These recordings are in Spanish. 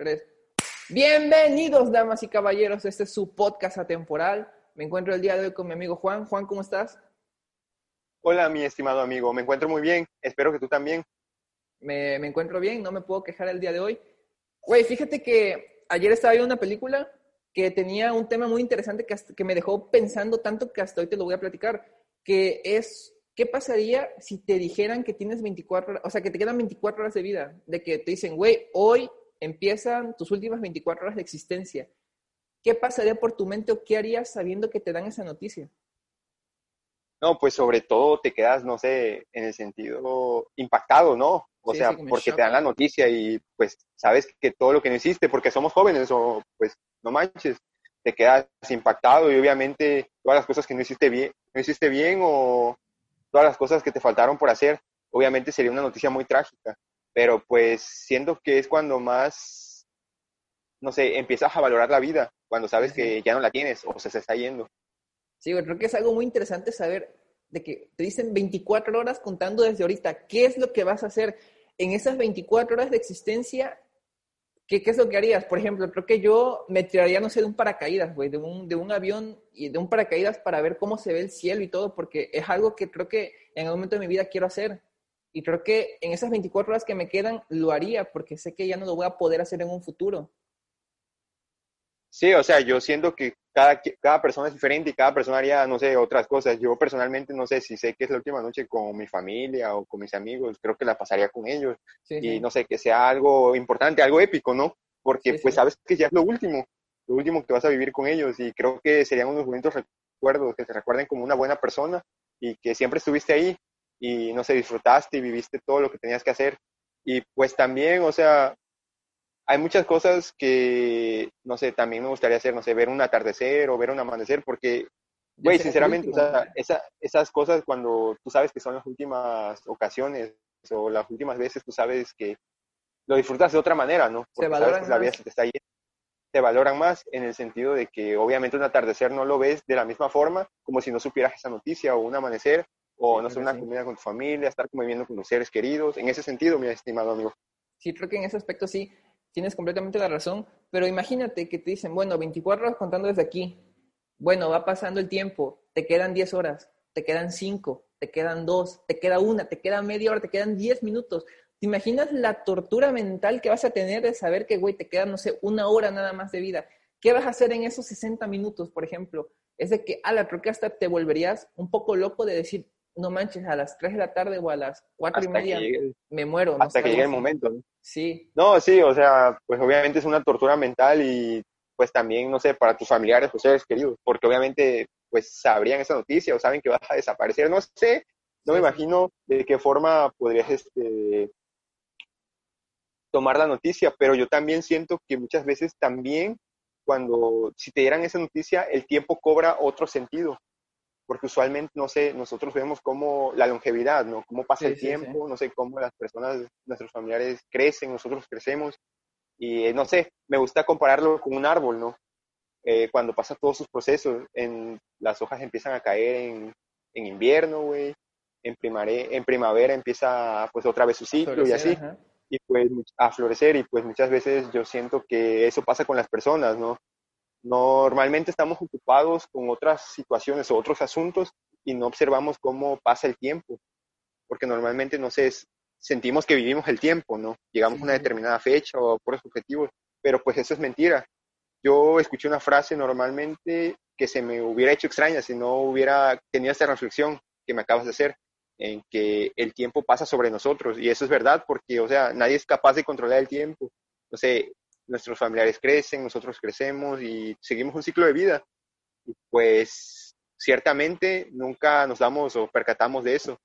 tres. Bienvenidos, damas y caballeros. Este es su podcast atemporal. Me encuentro el día de hoy con mi amigo Juan. Juan, ¿cómo estás? Hola, mi estimado amigo. Me encuentro muy bien. Espero que tú también. Me, me encuentro bien, no me puedo quejar el día de hoy. Güey, fíjate que ayer estaba viendo una película que tenía un tema muy interesante que, hasta- que me dejó pensando tanto que hasta hoy te lo voy a platicar, que es, ¿qué pasaría si te dijeran que tienes 24 horas, o sea, que te quedan 24 horas de vida? De que te dicen, güey, hoy empiezan tus últimas 24 horas de existencia. ¿Qué pasaría por tu mente o qué harías sabiendo que te dan esa noticia? No, pues sobre todo te quedas, no sé, en el sentido impactado, ¿no? O Sí, sea, sí, porque shock. te dan la noticia y pues sabes que todo lo que no hiciste, porque somos jóvenes o pues no manches, te quedas impactado y obviamente todas las cosas que no hiciste bien, no hiciste bien o todas las cosas que te faltaron por hacer, obviamente sería una noticia muy trágica, pero pues siento que es cuando más, no sé, empiezas a valorar la vida, cuando sabes Sí, que ya no la tienes o se, se está yendo. Sí, creo que es algo muy interesante saber de que te dicen 24 horas contando desde ahorita. ¿Qué es lo que vas a hacer en esas 24 horas de existencia? ¿Qué, qué es lo que harías? Por ejemplo, creo que yo me tiraría, no sé, de un paracaídas, güey, de un, de un avión y de un paracaídas para ver cómo se ve el cielo y todo, porque es algo que creo que en algún momento de mi vida quiero hacer. Y creo que en esas 24 horas que me quedan lo haría, porque sé que ya no lo voy a poder hacer en un futuro. Sí, o sea, yo siento que cada, cada persona es diferente y cada persona haría, no sé, otras cosas. Yo personalmente no sé si sé que es la última noche con mi familia o con mis amigos, creo que la pasaría con ellos Sí, y sí. no sé, que sea algo importante, algo épico, ¿no? Porque Sí, pues sabes que ya es lo último, lo último que vas a vivir con ellos y creo que serían unos bonitos recuerdos, que te recuerden como una buena persona y que siempre estuviste ahí y no sé, disfrutaste y viviste todo lo que tenías que hacer. Y pues también, o sea, hay muchas cosas que, no sé, también me gustaría hacer, no sé, ver un atardecer o ver un amanecer, porque, güey, sinceramente, o sea, esa- esas cosas cuando tú sabes que son las últimas ocasiones o las últimas veces, tú sabes que lo disfrutas de otra manera, ¿no? Porque sabes que la vida se te está yendo, te valoran más en el sentido de que obviamente un atardecer no lo ves de la misma forma como si no supieras esa noticia o un amanecer o, no sé, una comida con tu familia, estar conviviendo con tus seres queridos. En ese sentido, mi estimado amigo. Sí, creo que en ese aspecto sí, tienes completamente la razón, pero imagínate que te dicen, bueno, 24 horas contando desde aquí, bueno, va pasando el tiempo, te quedan 10 horas, te quedan 5, te quedan 2, te queda una, te queda media hora, te quedan 10 minutos. ¿Te imaginas la tortura mental que vas a tener de saber que, güey, te queda, no sé, una hora nada más de vida? ¿Qué vas a hacer en esos 60 minutos, por ejemplo? Es de que, ala, creo que hasta te volverías un poco loco de decir, no manches, a las 3 de la tarde o a las 4 y Hasta media llegue, me muero. no hasta que llegue el momento, ¿no? Sí, No, sí, o sea, pues obviamente es una tortura mental y pues también, no sé, para tus familiares, tus seres queridos, porque obviamente pues sabrían esa noticia o saben que vas a desaparecer, no sé, no me imagino de qué forma podrías este, tomar la noticia, pero yo también siento que muchas veces también cuando, si te dieran esa noticia, el tiempo cobra otro sentido, porque usualmente, no sé, nosotros vemos cómo la longevidad, ¿no? Cómo pasa Sí, el sí, tiempo, no sé, cómo las personas, nuestros familiares crecen, nosotros crecemos, y eh, no sé, me gusta compararlo con un árbol, ¿no? Eh, cuando pasa todos sus procesos, en, las hojas empiezan a caer en, en invierno, güey, en, en primavera empieza pues otra vez su ciclo y así, ajá. y pues a florecer, y pues muchas veces yo siento que eso pasa con las personas, ¿no? Normalmente estamos ocupados con otras situaciones o otros asuntos y no observamos cómo pasa el tiempo, porque normalmente, no sé, sentimos que vivimos el tiempo, ¿no? Llegamos Sí, a una determinada fecha o por esos objetivos, pero pues eso es mentira. Yo escuché una frase normalmente que se me hubiera hecho extraña si no hubiera tenido esta reflexión que me acabas de hacer, en que el tiempo pasa sobre nosotros, y eso es verdad, porque, o sea, nadie es capaz de controlar el tiempo. No sé, nuestros familiares crecen, nosotros crecemos y seguimos un ciclo de vida. Y pues ciertamente nunca nos damos o percatamos de eso.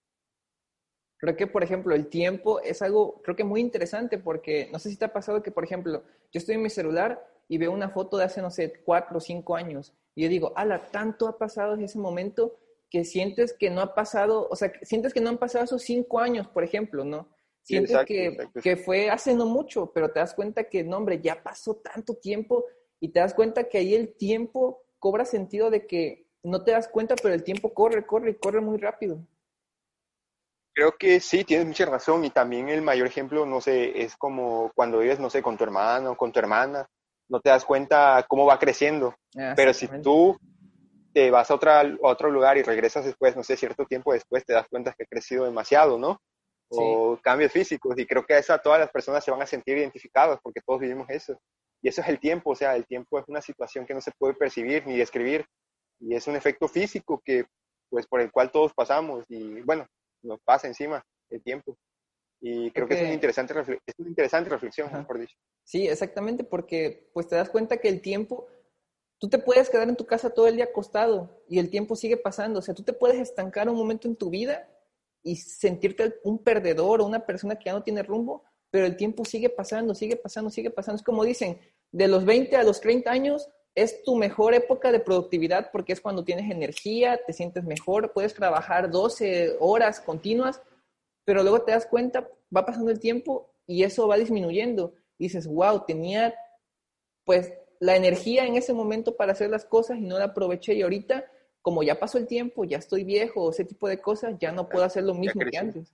Creo que, por ejemplo, el tiempo es algo, creo que muy interesante porque no sé si te ha pasado que, por ejemplo, yo estoy en mi celular y veo una foto de hace, no sé, cuatro o cinco años y yo digo, ala, tanto ha pasado desde ese momento que sientes que no ha pasado, o sea, sientes que no han pasado esos cinco años, por ejemplo, ¿no? Sientes exacto, que, exacto. que fue hace no mucho, pero te das cuenta que, no, hombre, ya pasó tanto tiempo y te das cuenta que ahí el tiempo cobra sentido de que no te das cuenta, pero el tiempo corre, corre y corre muy rápido. Creo que sí, tienes mucha razón y también el mayor ejemplo, no sé, es como cuando vives, no sé, con tu hermano, con tu hermana, no te das cuenta cómo va creciendo. Ah, Pero si tú te vas a, otra, a otro lugar y regresas después, no sé, cierto tiempo después, te das cuenta que ha crecido demasiado, ¿no? O cambios físicos. Y creo que a esa todas las personas se van a sentir identificadas porque todos vivimos eso. Y eso es el tiempo, o sea, el tiempo es una situación que no se puede percibir ni describir. Y es un efecto físico que, pues, por el cual todos pasamos. Y bueno, nos pasa encima el tiempo. Y creo que es, una interesante es una interesante reflexión, mejor dicho. Sí, exactamente, porque pues te das cuenta que el tiempo, tú te puedes quedar en tu casa todo el día acostado y el tiempo sigue pasando. O sea, tú te puedes estancar un momento en tu vida y sentirte un perdedor o una persona que ya no tiene rumbo, pero el tiempo sigue pasando, sigue pasando, sigue pasando. Es como dicen, de los 20 a los 30 años es tu mejor época de productividad porque es cuando tienes energía, te sientes mejor, puedes trabajar 12 horas continuas, pero luego te das cuenta, va pasando el tiempo y eso va disminuyendo. Y dices, wow, tenía pues la energía en ese momento para hacer las cosas y no la aproveché y ahorita, como ya pasó el tiempo, ya estoy viejo, ese tipo de cosas, ya no puedo hacer lo mismo que antes.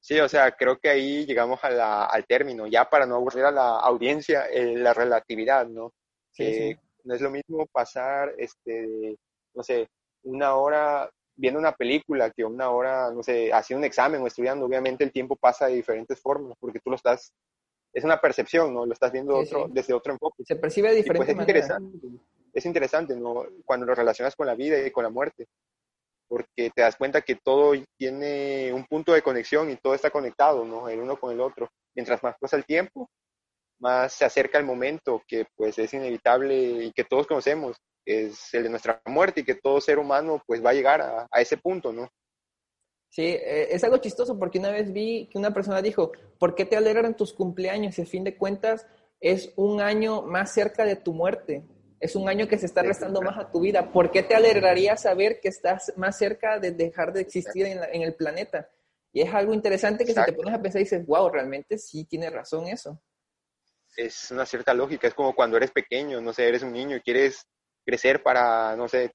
Sí, o sea, creo que ahí llegamos al término, ya para no aburrir a la audiencia, eh, la relatividad, ¿no? Sí, No es lo mismo pasar, este, no sé, una hora viendo una película que una hora, no sé, haciendo un examen o estudiando. Obviamente el tiempo pasa de diferentes formas porque tú lo estás, es una percepción, ¿no? Lo estás viendo otro, desde otro enfoque. Se percibe de diferente pues es Interesante, es interesante, ¿no? Cuando lo relacionas con la vida y con la muerte porque te das cuenta que todo tiene un punto de conexión y todo está conectado, ¿no? El uno con el otro. Mientras más pasa el tiempo, más se acerca el momento que pues es inevitable y que todos conocemos, es el de nuestra muerte y que todo ser humano pues va a llegar a, ese punto, ¿no? Sí, eh, es algo chistoso porque una vez vi que una persona dijo, ¿por qué te alegran tus cumpleaños si a fin de cuentas es un año más cerca de tu muerte? Es un año que se está restando más a tu vida. ¿Por qué te alegraría saber que estás más cerca de dejar de existir en, el planeta? Y es algo interesante que si te pones a pensar y dices, wow, realmente sí tiene razón eso. Es una cierta lógica, es como cuando eres pequeño, no sé, eres un niño y quieres crecer para, no sé,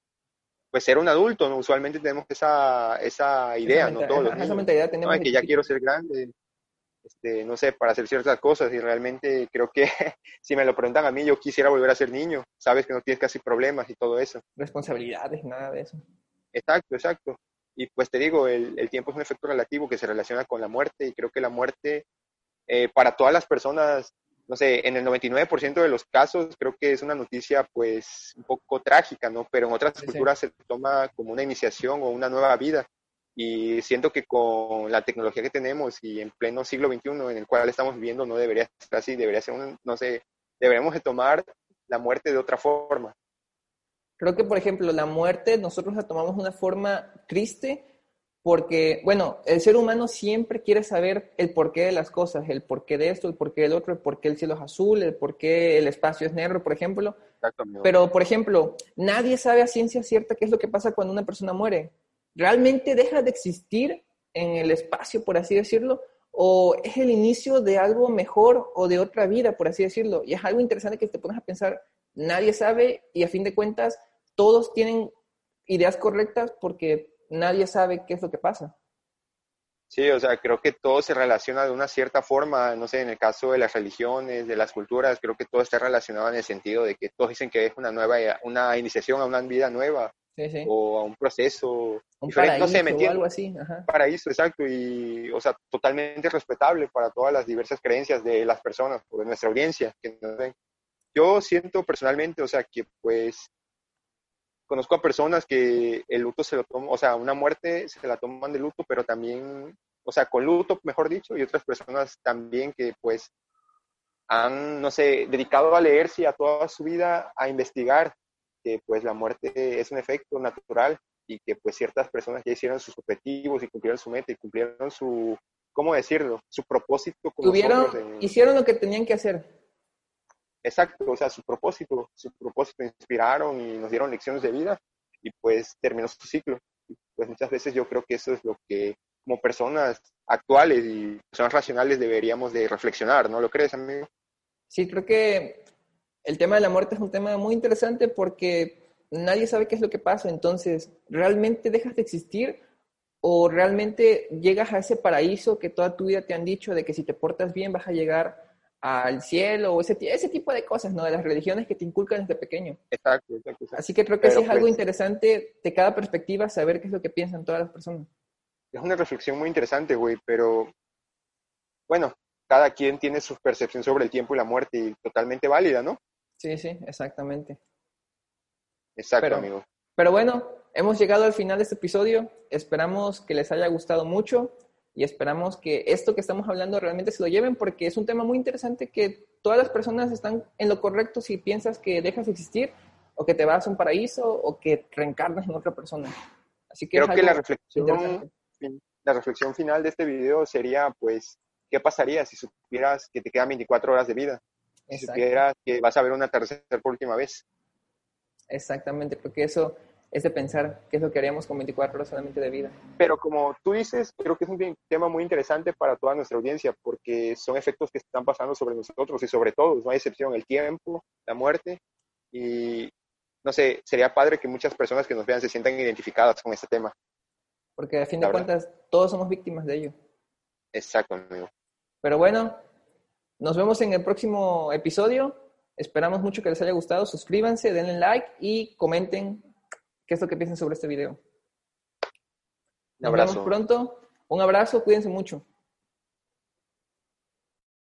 pues ser un adulto, ¿no? Usualmente tenemos esa, esa idea, ¿no? Todos esa mentalidad tenemos. que ya quiero ser grande, este, no sé, para hacer ciertas cosas y realmente creo que si me lo preguntan a mí, yo quisiera volver a ser niño, sabes que no tienes casi problemas y todo eso. Responsabilidades, nada de eso. Exacto, exacto. Y pues te digo, el, el tiempo es un efecto relativo que se relaciona con la muerte y creo que la muerte eh, para todas las personas, no sé, en el 99% de los casos creo que es una noticia pues un poco trágica, ¿no? Pero en otras culturas se toma como una iniciación o una nueva vida y siento que con la tecnología que tenemos y en pleno siglo XXI en el cual estamos viviendo no debería ser así, debería ser un, no sé, deberíamos de tomar la muerte de otra forma. Creo que, por ejemplo, la muerte nosotros la tomamos de una forma triste porque, bueno, el ser humano siempre quiere saber el porqué de las cosas, el porqué de esto, el porqué del otro, el porqué el cielo es azul, el porqué el espacio es negro, por ejemplo. Pero, por ejemplo, nadie sabe a ciencia cierta qué es lo que pasa cuando una persona muere realmente deja de existir en el espacio, por así decirlo, o es el inicio de algo mejor o de otra vida, por así decirlo. Y es algo interesante que te pones a pensar, nadie sabe y a fin de cuentas todos tienen ideas correctas porque nadie sabe qué es lo que pasa. Sí, o sea, creo que todo se relaciona de una cierta forma, no sé, en el caso de las religiones, de las culturas, creo que todo está relacionado en el sentido de que todos dicen que es una nueva, una iniciación a una vida nueva, o a un proceso un paraíso no sé, o algo así. Paraíso, exacto, y o sea, totalmente respetable para todas las diversas creencias de las personas o de nuestra audiencia que nos ven. Yo siento personalmente, o sea, que pues conozco a personas que el luto se lo toman, o sea, una muerte se la toman de luto, pero también, o sea, con luto, mejor dicho, y otras personas también que pues han, no sé, dedicado a leerse a toda su vida a investigar que pues la muerte es un efecto natural y que pues ciertas personas ya hicieron sus objetivos y cumplieron su meta y cumplieron su, ¿cómo decirlo? Su propósito. Tuvieron, hicieron lo que tenían que hacer. Exacto, o sea, su propósito, su propósito inspiraron y nos dieron lecciones de vida y pues terminó su ciclo. Y, pues muchas veces yo creo que eso es lo que como personas actuales y personas racionales deberíamos de reflexionar, ¿no lo crees, amigo? Sí, creo que el tema de la muerte es un tema muy interesante porque nadie sabe qué es lo que pasa, entonces, ¿realmente dejas de existir ¿O realmente llegas a ese paraíso que toda tu vida te han dicho de que si te portas bien vas a llegar al cielo o ese, ese tipo de cosas, ¿no? De las religiones que te inculcan desde pequeño. Exacto, exacto. Así que creo que sí es algo pues interesante de cada perspectiva saber qué es lo que piensan todas las personas. Es una reflexión muy interesante, güey, pero bueno, cada quien tiene su percepción sobre el tiempo y la muerte y totalmente válida, ¿no? Sí, sí, exactamente. Exacto, amigo. Pero bueno, hemos llegado al final de este episodio. Esperamos que les haya gustado mucho y esperamos que esto que estamos hablando realmente se lo lleven porque es un tema muy interesante que todas las personas están en lo correcto si piensas que dejas de existir o que te vas a un paraíso o que reencarnas en otra persona. Así que creo que la reflexión, la reflexión final de este video sería pues ¿qué pasaría si supieras que te quedan 24 horas de vida? Si supieras que vas a ver una tercera por última vez. Exactamente, porque eso es de pensar qué es lo que haríamos con 24 horas solamente de vida. Pero como tú dices, creo que es un tema muy interesante para toda nuestra audiencia, porque son efectos que están pasando sobre nosotros y sobre todos, no hay excepción, el tiempo, la muerte, y no sé, sería padre que muchas personas que nos vean se sientan identificadas con este tema. Porque a fin de cuentas, todos somos víctimas de ello. Exacto, amigo. Pero bueno, nos vemos en el próximo episodio. Esperamos mucho que les haya gustado. Suscríbanse, denle like y comenten qué es lo que piensan sobre este video. Un abrazo. Nos vemos pronto. Un abrazo, cuídense mucho.